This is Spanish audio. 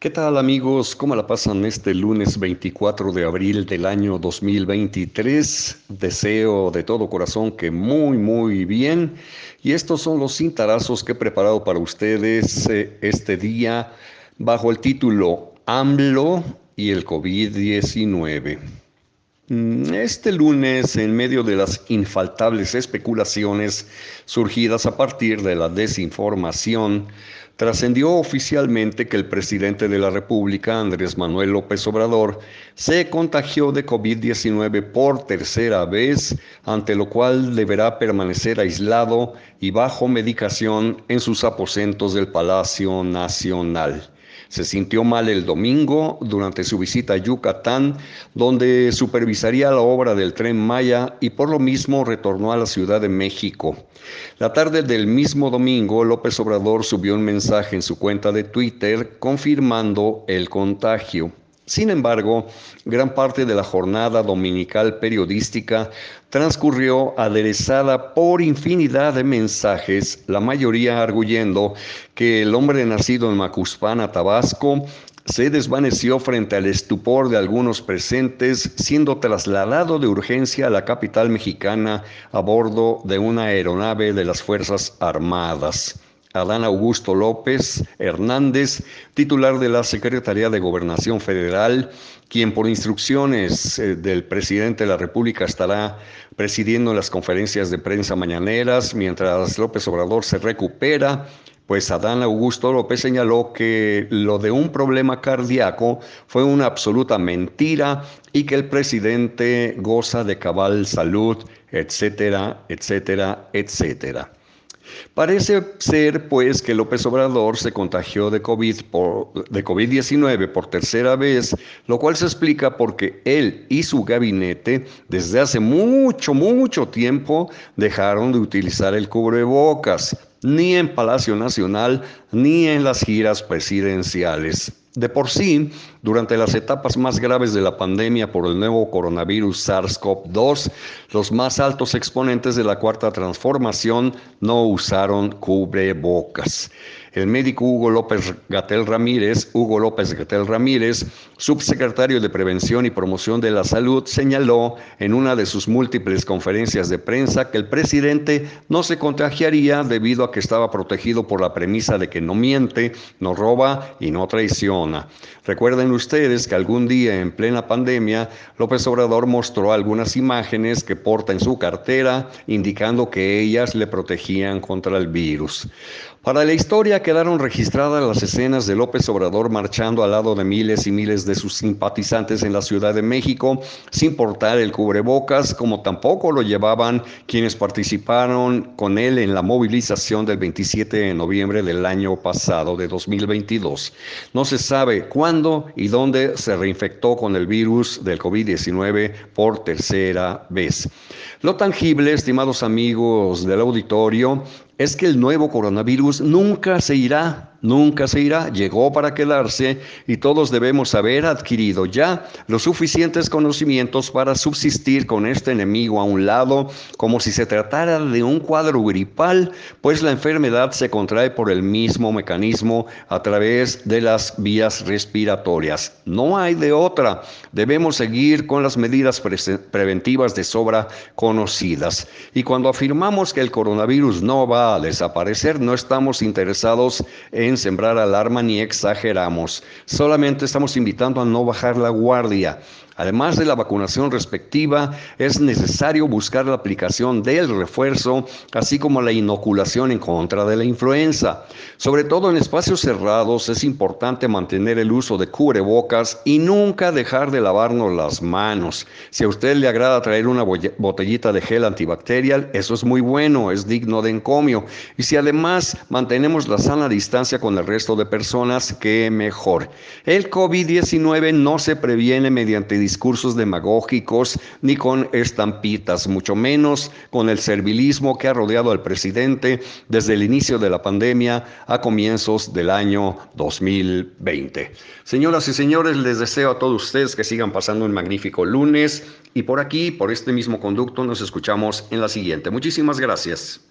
¿Qué tal amigos? ¿Cómo la pasan este lunes 24 de abril del año 2023? Deseo de todo corazón que muy muy bien. Y estos son los cintarazos que he preparado para ustedes eh, este día bajo el título AMLO y el COVID-19. Mm, este lunes, en medio de las infaltables especulaciones surgidas a partir de la desinformación, trascendió oficialmente que el presidente de la República, Andrés Manuel López Obrador, se contagió de COVID-19 por tercera vez, ante lo cual deberá permanecer aislado y bajo medicación en sus aposentos del Palacio Nacional. Se sintió mal el domingo durante su visita a Yucatán, donde supervisaría la obra del tren Maya y por lo mismo retornó a la Ciudad de México. La tarde del mismo domingo, López Obrador subió un mensaje en su cuenta de Twitter confirmando el contagio. Sin embargo, gran parte de la jornada dominical periodística transcurrió aderezada por infinidad de mensajes, la mayoría arguyendo que el hombre nacido en Macuspana, Tabasco, se desvaneció frente al estupor de algunos presentes, siendo trasladado de urgencia a la capital mexicana a bordo de una aeronave de las Fuerzas Armadas. Adán Augusto López Hernández, titular de la Secretaría de Gobernación Federal, quien por instrucciones eh, del presidente de la República estará presidiendo las conferencias de prensa mañaneras mientras López Obrador se recupera. Pues Adán Augusto López señaló que lo de un problema cardíaco fue una absoluta mentira y que el presidente goza de cabal salud, etcétera, etcétera, etcétera. Parece ser, pues, que López Obrador se contagió de COVID por, de COVID-19 por tercera vez, lo cual se explica porque él y su gabinete desde hace mucho, mucho tiempo dejaron de utilizar el cubrebocas, ni en Palacio Nacional, ni en las giras presidenciales. De por sí, durante las etapas más graves de la pandemia por el nuevo coronavirus SARS-CoV-2, los más altos exponentes de la cuarta transformación no usaron cubrebocas. El médico Hugo López Gatel Ramírez, Hugo López Gatel Ramírez, subsecretario de Prevención y Promoción de la Salud, señaló en una de sus múltiples conferencias de prensa que el presidente no se contagiaría debido a que estaba protegido por la premisa de que no miente, no roba y no traiciona. Recuerden ustedes que algún día en plena pandemia, López Obrador mostró algunas imágenes que porta en su cartera indicando que ellas le protegían contra el virus. Para la historia quedaron registradas las escenas de López Obrador marchando al lado de miles y miles de sus simpatizantes en la Ciudad de México, sin portar el cubrebocas, como tampoco lo llevaban quienes participaron con él en la movilización del 27 de noviembre del año pasado, de 2022. No se sabe cuándo y dónde se reinfectó con el virus del COVID-19 por tercera vez. Lo tangible, estimados amigos del auditorio, es que el nuevo coronavirus nunca se irá nunca se irá, llegó para quedarse y todos debemos haber adquirido ya los suficientes conocimientos para subsistir con este enemigo a un lado, como si se tratara de un cuadro gripal, pues la enfermedad se contrae por el mismo mecanismo a través de las vías respiratorias. No hay de otra, debemos seguir con las medidas preventivas de sobra conocidas. Y cuando afirmamos que el coronavirus no va a desaparecer, no estamos interesados en sembrar alarma ni exageramos. Solamente estamos invitando a no bajar la guardia. Además de la vacunación respectiva, es necesario buscar la aplicación del refuerzo, así como la inoculación en contra de la influenza. Sobre todo en espacios cerrados es importante mantener el uso de cubrebocas y nunca dejar de lavarnos las manos. Si a usted le agrada traer una botellita de gel antibacterial, eso es muy bueno, es digno de encomio. Y si además mantenemos la sana distancia con el resto de personas, qué mejor. El COVID-19 no se previene mediante discursos demagógicos ni con estampitas, mucho menos con el servilismo que ha rodeado al presidente desde el inicio de la pandemia a comienzos del año 2020. Señoras y señores, les deseo a todos ustedes que sigan pasando un magnífico lunes y por aquí, por este mismo conducto, nos escuchamos en la siguiente. Muchísimas gracias.